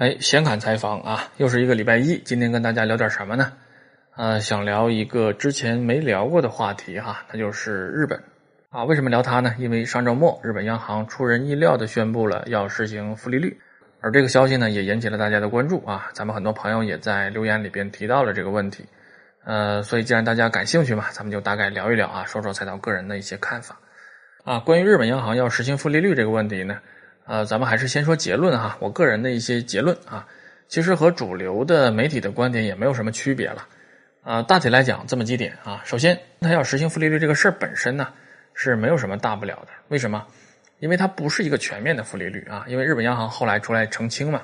哎，闲侃采访啊，又是一个礼拜一，今天跟大家聊点什么呢？呃，想聊一个之前没聊过的话题哈，那就是日本啊。为什么聊它呢？因为上周末日本央行出人意料的宣布了要实行负利率，而这个消息呢也引起了大家的关注啊。咱们很多朋友也在留言里边提到了这个问题，呃，所以既然大家感兴趣嘛，咱们就大概聊一聊啊，说说菜刀个人的一些看法啊。关于日本央行要实行负利率这个问题呢？呃，咱们还是先说结论哈。我个人的一些结论啊，其实和主流的媒体的观点也没有什么区别了。啊，大体来讲这么几点啊。首先，它要实行负利率这个事儿本身呢是没有什么大不了的。为什么？因为它不是一个全面的负利率啊。因为日本央行后来出来澄清嘛，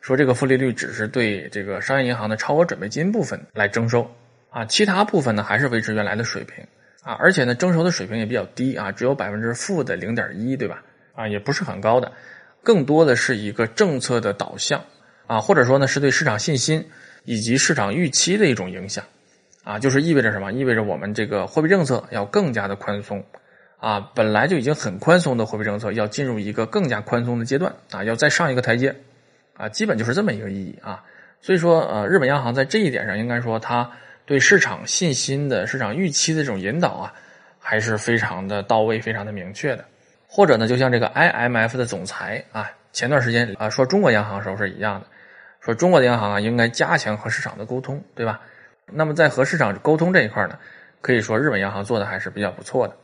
说这个负利率只是对这个商业银行的超额准备金部分来征收啊，其他部分呢还是维持原来的水平啊。而且呢，征收的水平也比较低啊，只有百分之负的零点一，对吧？啊，也不是很高的，更多的是一个政策的导向啊，或者说呢，是对市场信心以及市场预期的一种影响啊，就是意味着什么？意味着我们这个货币政策要更加的宽松啊，本来就已经很宽松的货币政策要进入一个更加宽松的阶段啊，要再上一个台阶啊，基本就是这么一个意义啊。所以说，呃，日本央行在这一点上，应该说它对市场信心的市场预期的这种引导啊，还是非常的到位，非常的明确的。或者呢，就像这个 IMF 的总裁啊，前段时间啊说中国央行时候是一样的，说中国的央行啊应该加强和市场的沟通，对吧？那么在和市场沟通这一块呢，可以说日本央行做的还是比较不错的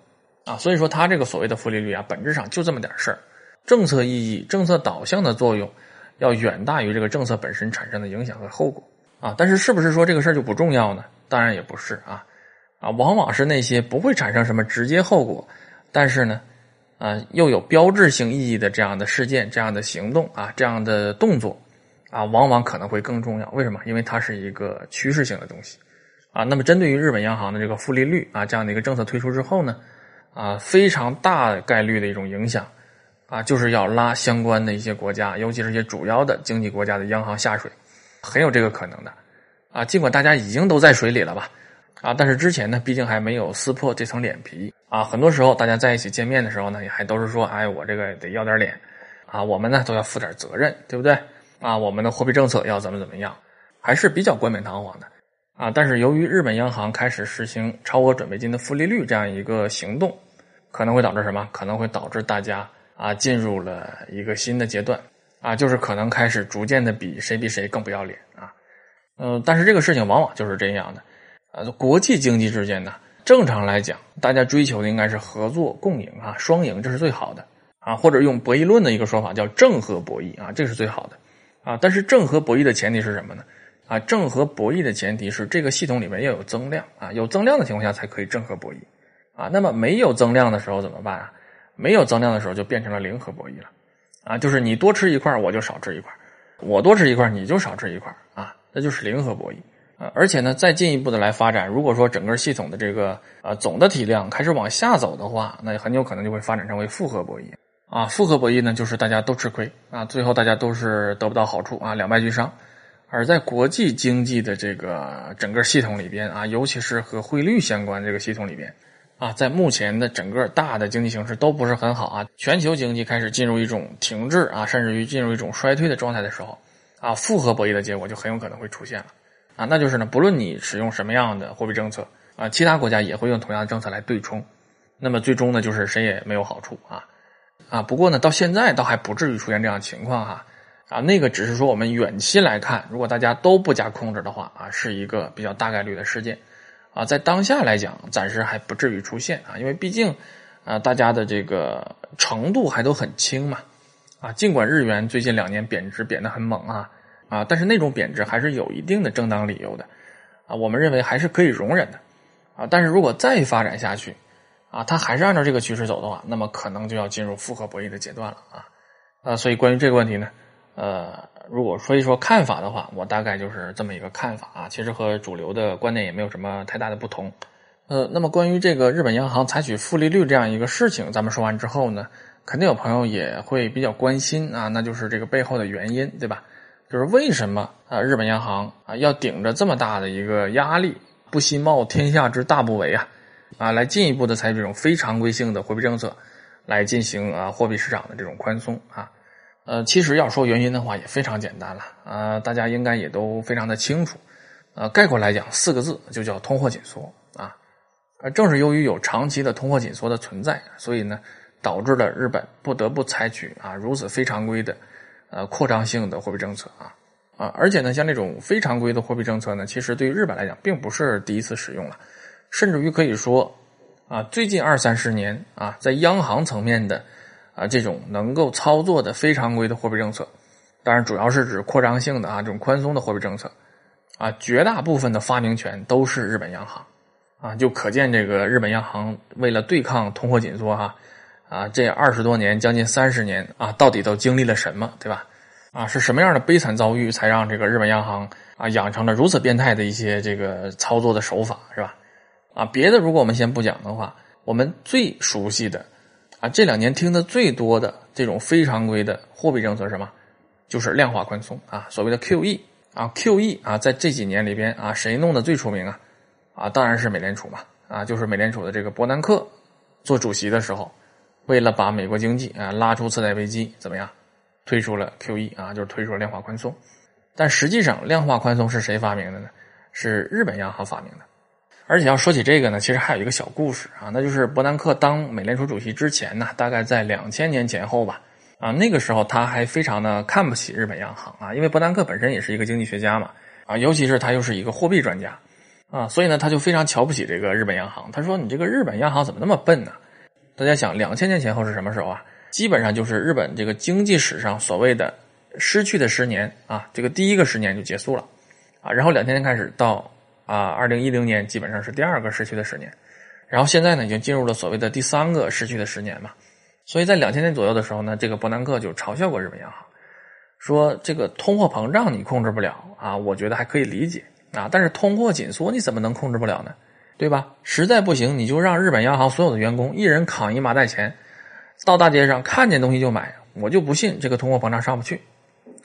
啊。所以说它这个所谓的负利率啊，本质上就这么点事儿，政策意义、政策导向的作用要远大于这个政策本身产生的影响和后果啊。但是是不是说这个事儿就不重要呢？当然也不是啊啊，往往是那些不会产生什么直接后果，但是呢。啊，又有标志性意义的这样的事件、这样的行动啊、这样的动作啊，往往可能会更重要。为什么？因为它是一个趋势性的东西啊。那么，针对于日本央行的这个负利率啊这样的一个政策推出之后呢，啊，非常大概率的一种影响啊，就是要拉相关的一些国家，尤其是一些主要的经济国家的央行下水，很有这个可能的啊。尽管大家已经都在水里了吧。啊，但是之前呢，毕竟还没有撕破这层脸皮啊。很多时候，大家在一起见面的时候呢，也还都是说，哎，我这个得要点脸啊，我们呢都要负点责任，对不对？啊，我们的货币政策要怎么怎么样，还是比较冠冕堂皇的啊。但是由于日本央行开始实行超额准备金的负利率这样一个行动，可能会导致什么？可能会导致大家啊进入了一个新的阶段啊，就是可能开始逐渐的比谁比谁更不要脸啊。嗯，但是这个事情往往就是这样的。啊，国际经济之间呢，正常来讲，大家追求的应该是合作共赢啊，双赢，这是最好的啊。或者用博弈论的一个说法叫正和博弈啊，这是最好的啊。但是正和博弈的前提是什么呢？啊，正和博弈的前提是这个系统里面要有增量啊，有增量的情况下才可以正和博弈啊。那么没有增量的时候怎么办啊？没有增量的时候就变成了零和博弈了啊，就是你多吃一块我就少吃一块我多吃一块你就少吃一块啊，那就是零和博弈。啊，而且呢，再进一步的来发展，如果说整个系统的这个呃总的体量开始往下走的话，那很有可能就会发展成为复合博弈啊。复合博弈呢，就是大家都吃亏啊，最后大家都是得不到好处啊，两败俱伤。而在国际经济的这个整个系统里边啊，尤其是和汇率相关这个系统里边啊，在目前的整个大的经济形势都不是很好啊，全球经济开始进入一种停滞啊，甚至于进入一种衰退的状态的时候啊，复合博弈的结果就很有可能会出现了。啊，那就是呢，不论你使用什么样的货币政策啊，其他国家也会用同样的政策来对冲，那么最终呢，就是谁也没有好处啊啊。不过呢，到现在倒还不至于出现这样情况哈啊，那个只是说我们远期来看，如果大家都不加控制的话啊，是一个比较大概率的事件啊。在当下来讲，暂时还不至于出现啊，因为毕竟啊，大家的这个程度还都很轻嘛啊。尽管日元最近两年贬值贬得很猛啊。啊，但是那种贬值还是有一定的正当理由的，啊，我们认为还是可以容忍的，啊，但是如果再发展下去，啊，它还是按照这个趋势走的话，那么可能就要进入复合博弈的阶段了，啊，啊，所以关于这个问题呢，呃，如果说一说看法的话，我大概就是这么一个看法啊，其实和主流的观点也没有什么太大的不同，呃，那么关于这个日本央行采取负利率这样一个事情，咱们说完之后呢，肯定有朋友也会比较关心啊，那就是这个背后的原因，对吧？就是为什么啊？日本央行啊要顶着这么大的一个压力，不惜冒天下之大不韪啊，啊，来进一步的采取这种非常规性的货币政策，来进行啊货币市场的这种宽松啊呃，其实要说原因的话，也非常简单了，呃，大家应该也都非常的清楚，呃，概括来讲四个字就叫通货紧缩啊。而正是由于有长期的通货紧缩的存在，所以呢，导致了日本不得不采取啊如此非常规的呃扩张性的货币政策啊啊，而且呢，像这种非常规的货币政策呢，其实对于日本来讲，并不是第一次使用了，甚至于可以说。啊，最近二三十年啊，在央行层面的啊这种能够操作的非常规的货币政策，当然主要是指扩张性的啊这种宽松的货币政策，啊绝大部分的发明权都是日本央行，啊就可见这个日本央行为了对抗通货紧缩哈，啊这二十多年将近三十年啊到底都经历了什么对吧？啊是什么样的悲惨遭遇才让这个日本央行啊养成了如此变态的一些这个操作的手法是吧？啊，别的如果我们先不讲的话，我们最熟悉的，啊，这两年听的最多的这种非常规的货币政策是什么？就是量化宽松啊，所谓的 QE 啊，QE 啊，在这几年里边啊，谁弄的最出名啊？啊，当然是美联储嘛，啊，就是美联储的这个伯南克做主席的时候，为了把美国经济啊拉出次贷危机，怎么样？推出了 QE 啊，就是推出了量化宽松。但实际上，量化宽松是谁发明的呢？是日本央行发明的。而且要说起这个呢，其实还有一个小故事啊，那就是伯南克当美联储主席之前呢，大概在两千年前后吧，啊，那个时候他还非常的看不起日本央行啊，因为伯南克本身也是一个经济学家嘛，啊，尤其是他又是一个货币专家，啊，所以呢，他就非常瞧不起这个日本央行。他说：“你这个日本央行怎么那么笨呢？”大家想，两千年前后是什么时候啊？基本上就是日本这个经济史上所谓的失去的十年啊，这个第一个十年就结束了，啊，然后两千年开始到。啊，二零一零年基本上是第二个失去的十年，然后现在呢，已经进入了所谓的第三个失去的十年嘛。所以在两千年左右的时候呢，这个伯南克就嘲笑过日本央行，说这个通货膨胀你控制不了啊，我觉得还可以理解啊，但是通货紧缩你怎么能控制不了呢？对吧？实在不行，你就让日本央行所有的员工一人扛一麻袋钱，到大街上看见东西就买，我就不信这个通货膨胀上不去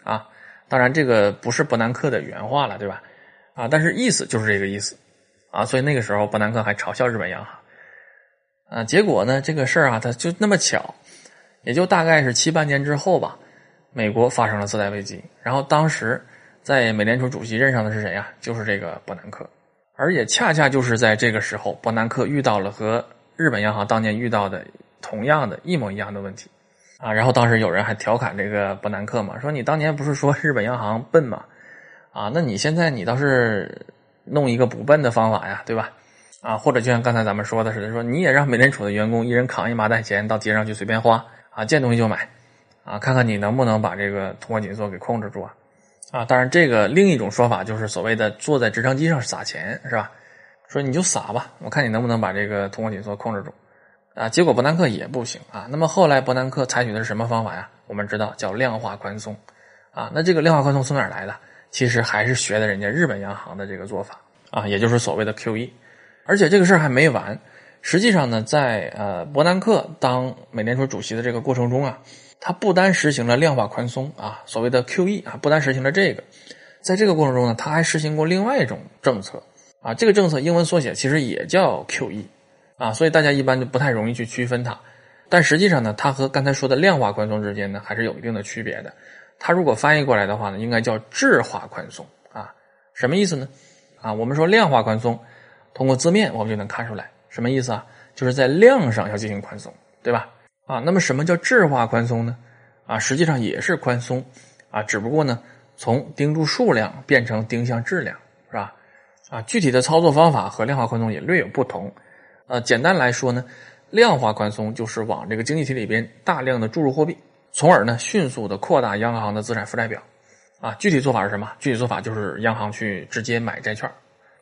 啊。当然，这个不是伯南克的原话了，对吧？啊，但是意思就是这个意思，啊，所以那个时候伯南克还嘲笑日本央行，啊，结果呢，这个事儿啊，他就那么巧，也就大概是七八年之后吧，美国发生了次贷危机，然后当时在美联储主席任上的是谁呀？就是这个伯南克，而也恰恰就是在这个时候，伯南克遇到了和日本央行当年遇到的同样的一模一样的问题，啊，然后当时有人还调侃这个伯南克嘛，说你当年不是说日本央行笨吗？啊，那你现在你倒是弄一个不笨的方法呀，对吧？啊，或者就像刚才咱们说的似的，说你也让美联储的员工一人扛一麻袋钱到街上去随便花啊，见东西就买啊，看看你能不能把这个通货紧缩给控制住啊？啊，当然这个另一种说法就是所谓的坐在直升机上撒钱，是吧？说你就撒吧，我看你能不能把这个通货紧缩控制住啊？结果伯南克也不行啊。那么后来伯南克采取的是什么方法呀？我们知道叫量化宽松啊。那这个量化宽松从哪儿来的？其实还是学的人家日本央行的这个做法啊，也就是所谓的 QE，而且这个事儿还没完。实际上呢，在呃伯南克当美联储主席的这个过程中啊，它不单实行了量化宽松啊，所谓的 QE 啊，不单实行了这个，在这个过程中呢，它还实行过另外一种政策啊，这个政策英文缩写其实也叫 QE 啊，所以大家一般就不太容易去区分它。但实际上呢，它和刚才说的量化宽松之间呢，还是有一定的区别的。它如果翻译过来的话呢，应该叫质化宽松啊，什么意思呢？啊，我们说量化宽松，通过字面我们就能看出来什么意思啊？就是在量上要进行宽松，对吧？啊，那么什么叫质化宽松呢？啊，实际上也是宽松啊，只不过呢，从盯住数量变成盯向质量，是吧？啊，具体的操作方法和量化宽松也略有不同。呃，简单来说呢，量化宽松就是往这个经济体里边大量的注入货币。从而呢，迅速的扩大央行的资产负债表，啊，具体做法是什么？具体做法就是央行去直接买债券，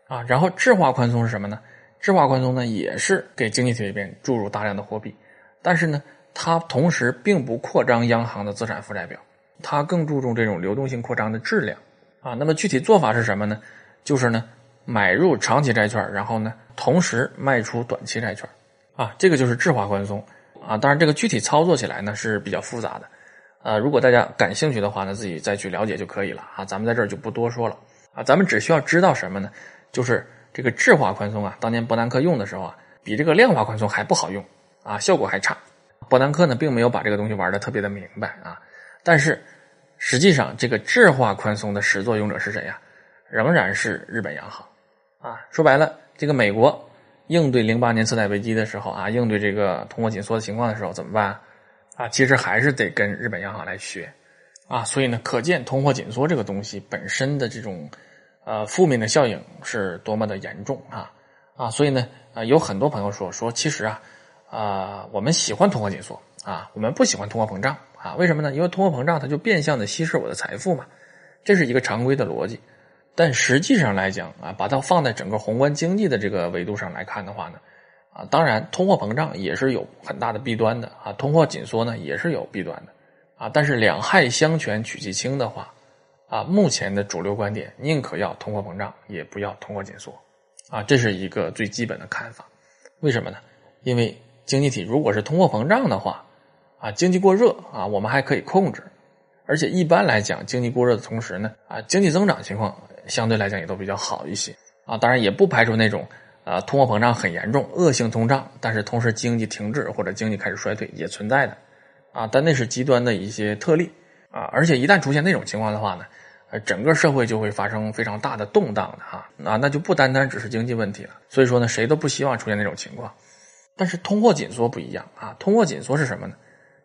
啊，然后质化宽松是什么呢？质化宽松呢，也是给经济体里边注入大量的货币，但是呢，它同时并不扩张央行的资产负债表，它更注重这种流动性扩张的质量，啊，那么具体做法是什么呢？就是呢，买入长期债券，然后呢，同时卖出短期债券，啊，这个就是质化宽松。啊，当然这个具体操作起来呢是比较复杂的，呃，如果大家感兴趣的话呢，自己再去了解就可以了啊，咱们在这儿就不多说了啊，咱们只需要知道什么呢？就是这个质化宽松啊，当年伯南克用的时候啊，比这个量化宽松还不好用啊，效果还差。伯南克呢并没有把这个东西玩的特别的明白啊，但是实际上这个质化宽松的始作俑者是谁呀？仍然是日本央行啊。说白了，这个美国应对零八年次贷危机的时候啊，应对这个通货紧缩的情况的时候怎么办啊？其实还是得跟日本央行来学啊。所以呢，可见通货紧缩这个东西本身的这种呃负面的效应是多么的严重啊啊！所以呢，啊有很多朋友说说，其实啊啊我们喜欢通货紧缩。啊，我们不喜欢通货膨胀啊？为什么呢？因为通货膨胀它就变相的稀释我的财富嘛，这是一个常规的逻辑。但实际上来讲啊，把它放在整个宏观经济的这个维度上来看的话呢，啊，当然通货膨胀也是有很大的弊端的啊，通货紧缩呢也是有弊端的啊。但是两害相权取其轻的话，啊，目前的主流观点宁可要通货膨胀，也不要通货紧缩啊，这是一个最基本的看法。为什么呢？因为经济体如果是通货膨胀的话，啊，经济过热啊，我们还可以控制，而且一般来讲，经济过热的同时呢，啊，经济增长情况相对来讲也都比较好一些啊。当然，也不排除那种啊，通货膨胀很严重、恶性通胀，但是同时经济停滞或者经济开始衰退也存在的啊。但那是极端的一些特例啊。而且一旦出现那种情况的话呢，呃，整个社会就会发生非常大的动荡的哈啊，那就不单单只是经济问题了。所以说呢，谁都不希望出现那种情况。但是通货紧缩不一样啊，通货紧缩是什么呢？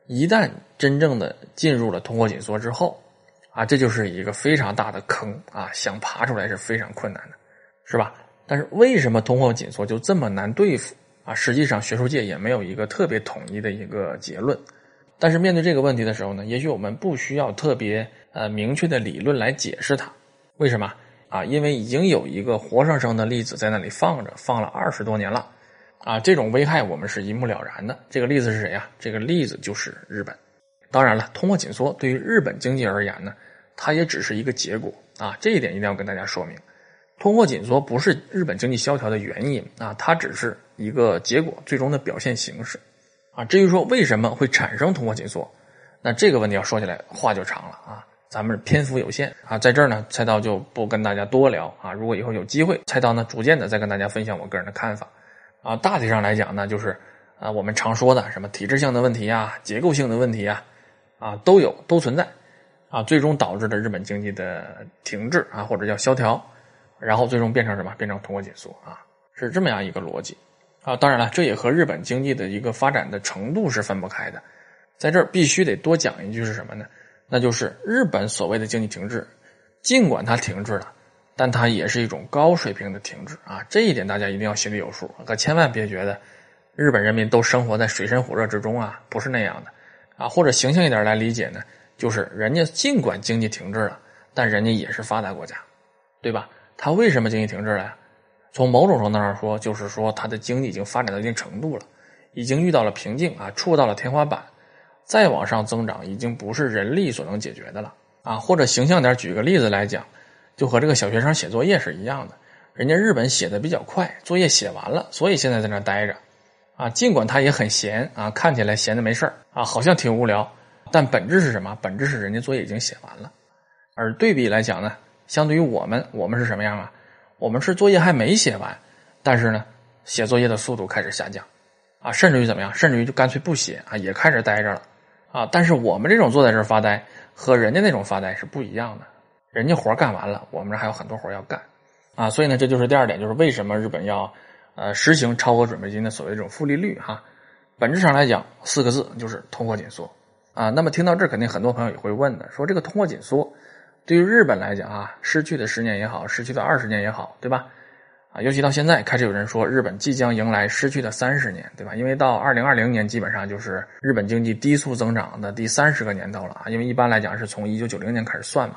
一旦真正的进入了通货紧缩之后，啊，这就是一个非常大的坑啊，想爬出来是非常困难的，是吧？但是为什么通货紧缩就这么难对付啊？实际上学术界也没有一个特别统一的一个结论。但是面对这个问题的时候呢，也许我们不需要特别呃明确的理论来解释它。为什么啊？因为已经有一个活生生的例子在那里放着，放了二十多年了。啊，这种危害我们是一目了然的。这个例子是谁呀？这个例子就是日本。当然了，通货紧缩对于日本经济而言呢，它也只是一个结果啊。这一点一定要跟大家说明，通货紧缩不是日本经济萧条的原因啊，它只是一个结果，最终的表现形式啊。至于说为什么会产生通货紧缩，那这个问题要说起来话就长了啊。咱们篇幅有限啊，在这儿呢，菜刀就不跟大家多聊啊。如果以后有机会，菜刀呢逐渐的再跟大家分享我个人的看法。啊，大体上来讲呢，就是啊，我们常说的什么体制性的问题啊、结构性的问题啊，啊都有都存在，啊，最终导致了日本经济的停滞啊，或者叫萧条，然后最终变成什么？变成通货紧缩啊，是这么样一个逻辑啊。当然了，这也和日本经济的一个发展的程度是分不开的。在这儿必须得多讲一句是什么呢？那就是日本所谓的经济停滞，尽管它停滞了。但它也是一种高水平的停滞啊，这一点大家一定要心里有数，可千万别觉得日本人民都生活在水深火热之中啊，不是那样的啊。或者形象一点来理解呢，就是人家尽管经济停滞了，但人家也是发达国家，对吧？他为什么经济停滞了呀？从某种程度上说，就是说他的经济已经发展到一定程度了，已经遇到了瓶颈啊，触到了天花板，再往上增长已经不是人力所能解决的了啊。或者形象点举个例子来讲。就和这个小学生写作业是一样的，人家日本写的比较快，作业写完了，所以现在在那待着，啊，尽管他也很闲啊，看起来闲的没事啊，好像挺无聊，但本质是什么？本质是人家作业已经写完了。而对比来讲呢，相对于我们，我们是什么样啊？我们是作业还没写完，但是呢，写作业的速度开始下降，啊，甚至于怎么样？甚至于就干脆不写啊，也开始待着了，啊，但是我们这种坐在这儿发呆，和人家那种发呆是不一样的。人家活干完了，我们这还有很多活要干，啊，所以呢，这就是第二点，就是为什么日本要呃实行超额准备金的所谓这种负利率哈。本质上来讲，四个字就是通货紧缩啊。那么听到这，肯定很多朋友也会问的，说这个通货紧缩对于日本来讲啊，失去的十年也好，失去的二十年也好，对吧？啊，尤其到现在开始有人说日本即将迎来失去的三十年，对吧？因为到二零二零年基本上就是日本经济低速增长的第三十个年头了啊。因为一般来讲是从一九九零年开始算嘛。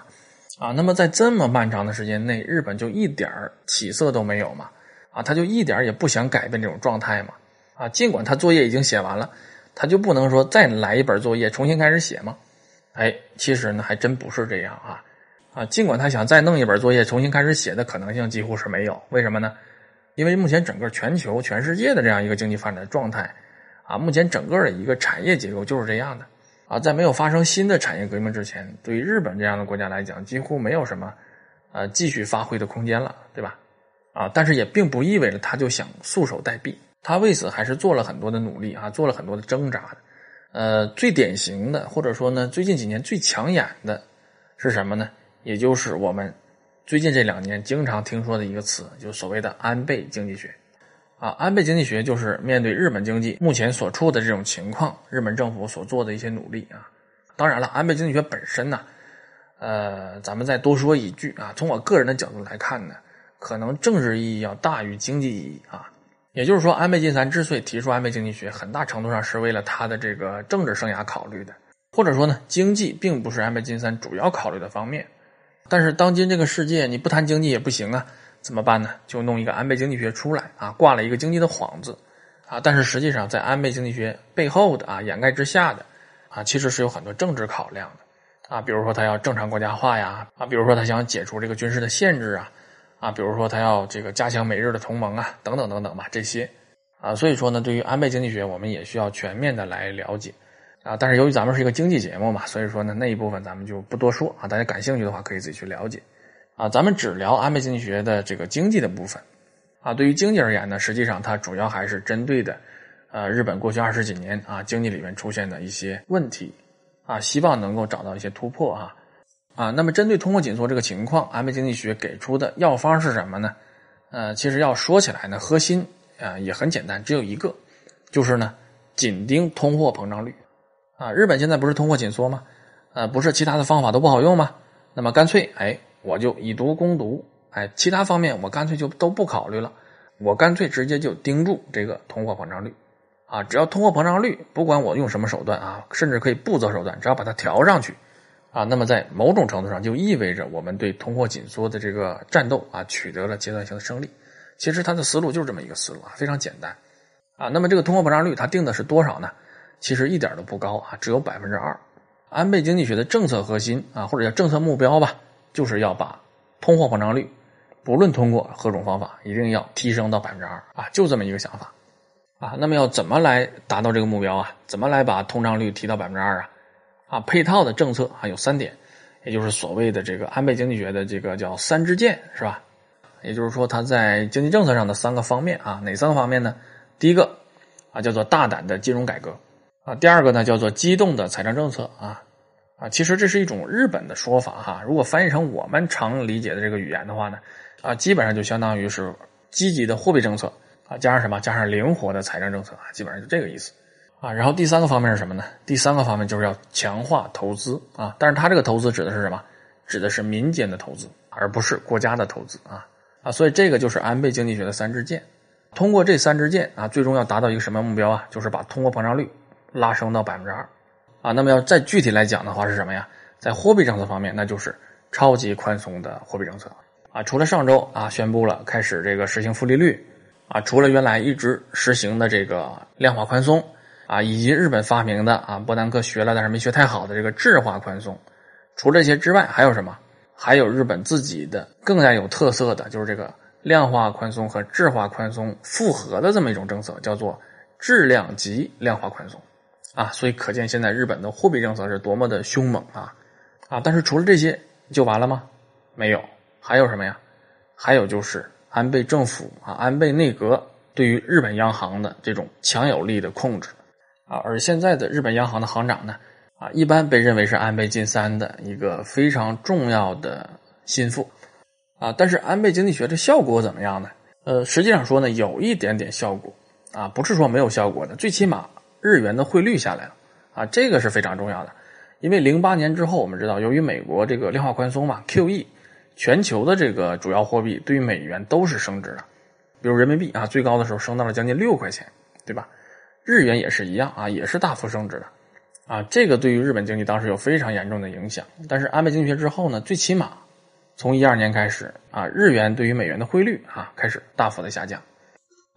啊，那么在这么漫长的时间内，日本就一点起色都没有嘛？啊，他就一点也不想改变这种状态嘛？啊，尽管他作业已经写完了，他就不能说再来一本作业重新开始写吗？哎，其实呢，还真不是这样啊！啊，尽管他想再弄一本作业重新开始写的可能性几乎是没有，为什么呢？因为目前整个全球、全世界的这样一个经济发展的状态，啊，目前整个的一个产业结构就是这样的。啊，在没有发生新的产业革命之前，对于日本这样的国家来讲，几乎没有什么，呃，继续发挥的空间了，对吧？啊，但是也并不意味着他就想束手待毙，他为此还是做了很多的努力啊，做了很多的挣扎的。呃，最典型的或者说呢，最近几年最抢眼的是什么呢？也就是我们最近这两年经常听说的一个词，就所谓的安倍经济学。啊，安倍经济学就是面对日本经济目前所处的这种情况，日本政府所做的一些努力啊。当然了，安倍经济学本身呢，呃，咱们再多说一句啊，从我个人的角度来看呢，可能政治意义要大于经济意义啊。也就是说，安倍晋三之所以提出安倍经济学，很大程度上是为了他的这个政治生涯考虑的，或者说呢，经济并不是安倍晋三主要考虑的方面。但是当今这个世界，你不谈经济也不行啊。怎么办呢？就弄一个安倍经济学出来啊，挂了一个经济的幌子啊。但是实际上，在安倍经济学背后的啊，掩盖之下的啊，其实是有很多政治考量的啊。比如说，他要正常国家化呀啊，比如说他想解除这个军事的限制啊啊，比如说他要这个加强美日的同盟啊，等等等等吧，这些啊。所以说呢，对于安倍经济学，我们也需要全面的来了解啊。但是由于咱们是一个经济节目嘛，所以说呢，那一部分咱们就不多说啊。大家感兴趣的话，可以自己去了解。啊，咱们只聊安倍经济学的这个经济的部分，啊，对于经济而言呢，实际上它主要还是针对的，呃，日本过去二十几年啊经济里面出现的一些问题，啊，希望能够找到一些突破啊，啊，那么针对通货紧缩这个情况，安倍经济学给出的药方是什么呢？呃，其实要说起来呢，核心啊也很简单，只有一个，就是呢紧盯通货膨胀率，啊，日本现在不是通货紧缩吗？呃，不是其他的方法都不好用吗？那么干脆哎。我就以毒攻毒，哎，其他方面我干脆就都不考虑了，我干脆直接就盯住这个通货膨胀率，啊，只要通货膨胀率不管我用什么手段啊，甚至可以不择手段，只要把它调上去，啊，那么在某种程度上就意味着我们对通货紧缩的这个战斗啊取得了阶段性的胜利。其实他的思路就是这么一个思路啊，非常简单，啊，那么这个通货膨胀率它定的是多少呢？其实一点都不高啊，只有百分之二。安倍经济学的政策核心啊，或者叫政策目标吧。就是要把通货膨胀率，不论通过何种方法，一定要提升到百分之二啊，就这么一个想法啊。那么要怎么来达到这个目标啊？怎么来把通胀率提到百分之二啊？啊，配套的政策啊有三点，也就是所谓的这个安倍经济学的这个叫三支箭是吧？也就是说他在经济政策上的三个方面啊，哪三个方面呢？第一个啊叫做大胆的金融改革啊，第二个呢叫做机动的财政政策啊。啊，其实这是一种日本的说法哈。如果翻译成我们常理解的这个语言的话呢，啊，基本上就相当于是积极的货币政策啊，加上什么？加上灵活的财政政策啊，基本上就这个意思啊。然后第三个方面是什么呢？第三个方面就是要强化投资啊。但是它这个投资指的是什么？指的是民间的投资，而不是国家的投资啊啊。所以这个就是安倍经济学的三支箭。通过这三支箭啊，最终要达到一个什么目标啊？就是把通货膨胀率拉升到百分之二。啊，那么要再具体来讲的话是什么呀？在货币政策方面，那就是超级宽松的货币政策啊。除了上周啊宣布了开始这个实行负利率啊，除了原来一直实行的这个量化宽松啊，以及日本发明的啊伯南克学了但是没学太好的这个质化宽松，除了这些之外，还有什么？还有日本自己的更加有特色的就是这个量化宽松和质化宽松复合的这么一种政策，叫做质量级量化宽松。啊，所以可见现在日本的货币政策是多么的凶猛啊！啊，但是除了这些就完了吗？没有，还有什么呀？还有就是安倍政府啊，安倍内阁对于日本央行的这种强有力的控制啊。而现在的日本央行的行长呢，啊，一般被认为是安倍晋三的一个非常重要的心腹啊。但是安倍经济学的效果怎么样呢？呃，实际上说呢，有一点点效果啊，不是说没有效果的，最起码。日元的汇率下来了，啊，这个是非常重要的，因为零八年之后，我们知道，由于美国这个量化宽松嘛，QE，全球的这个主要货币对于美元都是升值的，比如人民币啊，最高的时候升到了将近六块钱，对吧？日元也是一样啊，也是大幅升值的，啊，这个对于日本经济当时有非常严重的影响。但是安倍经济学之后呢，最起码从一二年开始啊，日元对于美元的汇率啊开始大幅的下降，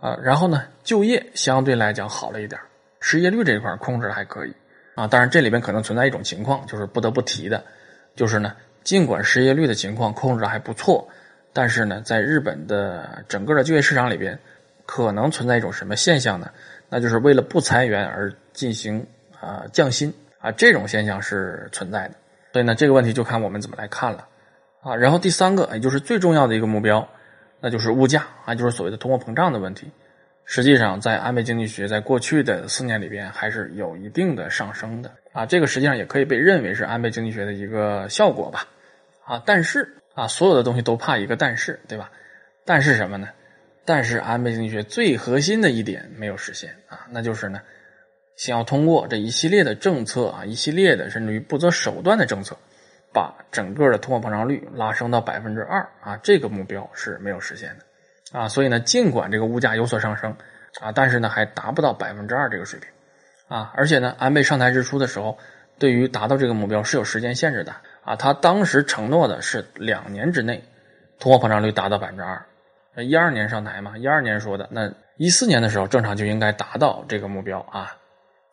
啊，然后呢，就业相对来讲好了一点。失业率这一块控制的还可以啊，当然这里边可能存在一种情况，就是不得不提的，就是呢，尽管失业率的情况控制的还不错，但是呢，在日本的整个的就业市场里边，可能存在一种什么现象呢？那就是为了不裁员而进行啊降薪啊，这种现象是存在的。所以呢，这个问题就看我们怎么来看了啊。然后第三个，也就是最重要的一个目标，那就是物价啊，就是所谓的通货膨胀的问题。实际上在安倍经济学在过去的四年里边还是有一定的上升的啊，这个实际上也可以被认为是安倍经济学的一个效果吧啊，但是啊，所有的东西都怕一个但是，对吧？但是什么呢？但是安倍经济学最核心的一点没有实现啊，那就是呢，想要通过这一系列的政策啊，一系列的甚至于不择手段的政策，把整个的通货膨胀率拉升到百分之二啊，这个目标是没有实现的啊。所以呢，尽管这个物价有所上升啊，但是呢，还达不到百分之二这个水平啊。而且呢，安倍上台之初的时候，对于达到这个目标是有时间限制的啊。他当时承诺的是两年之内通货膨胀率达到百分之二。一二年上台嘛，一二年说的，那一四年的时候正常就应该达到这个目标啊，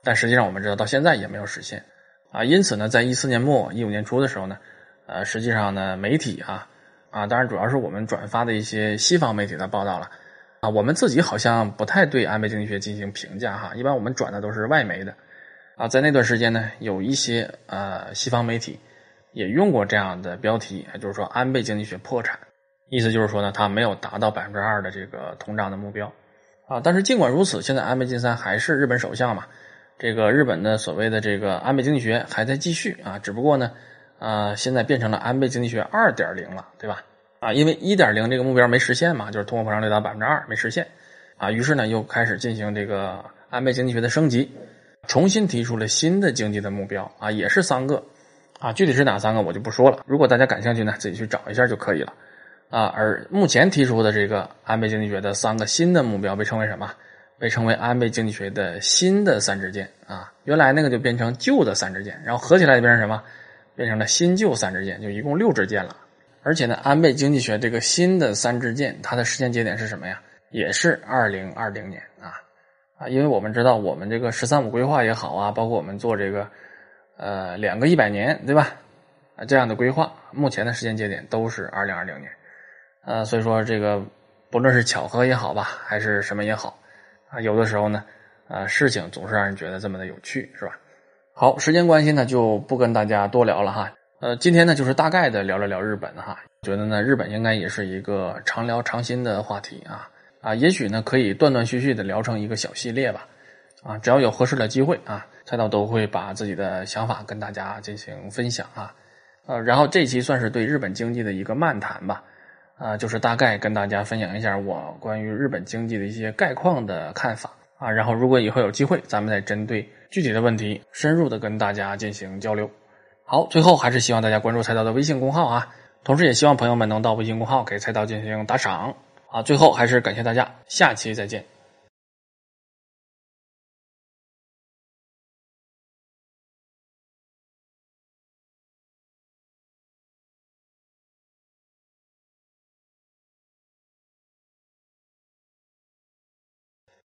但实际上我们知道到现在也没有实现啊，因此呢，在一四年末一五年初的时候呢，呃，实际上呢，媒体啊啊，当然主要是我们转发的一些西方媒体的报道了啊，我们自己好像不太对安倍经济学进行评价哈，一般我们转的都是外媒的啊，在那段时间呢，有一些呃西方媒体也用过这样的标题，就是说安倍经济学破产。意思就是说呢，它没有达到百分之二的这个通胀的目标，啊，但是尽管如此，现在安倍晋三还是日本首相嘛，这个日本的所谓的这个安倍经济学还在继续啊，只不过呢，啊，现在变成了安倍经济学二点零了，对吧？啊，因为一点零这个目标没实现嘛，就是通货膨胀率达百分之二没实现，啊，于是呢又开始进行这个安倍经济学的升级，重新提出了新的经济的目标啊，也是三个，啊，具体是哪三个我就不说了，如果大家感兴趣呢，自己去找一下就可以了。啊，而目前提出的这个安倍经济学的三个新的目标被称为什么？被称为安倍经济学的新的三支箭啊。原来那个就变成旧的三支箭，然后合起来就变成什么？变成了新旧三支箭，就一共六支箭了。而且呢，安倍经济学这个新的三支箭，它的时间节点是什么呀？也是二零二零年啊啊，因为我们知道我们这个“十三五”规划也好啊，包括我们做这个呃两个一百年，对吧？啊，这样的规划，目前的时间节点都是二零二零年。呃，所以说这个不论是巧合也好吧，还是什么也好，啊，有的时候呢，啊，事情总是让人觉得这么的有趣，是吧？好，时间关系呢，就不跟大家多聊了哈。呃，今天呢，就是大概的聊了聊日本哈，觉得呢，日本应该也是一个常聊常新的话题啊啊，也许呢，可以断断续续的聊成一个小系列吧，啊，只要有合适的机会啊，菜刀都会把自己的想法跟大家进行分享啊，呃，然后这期算是对日本经济的一个漫谈吧。啊，就是大概跟大家分享一下我关于日本经济的一些概况的看法啊，然后如果以后有机会，咱们再针对具体的问题深入的跟大家进行交流。好，最后还是希望大家关注菜刀的微信公号啊，同时也希望朋友们能到微信公号给菜刀进行打赏啊。最后还是感谢大家，下期再见。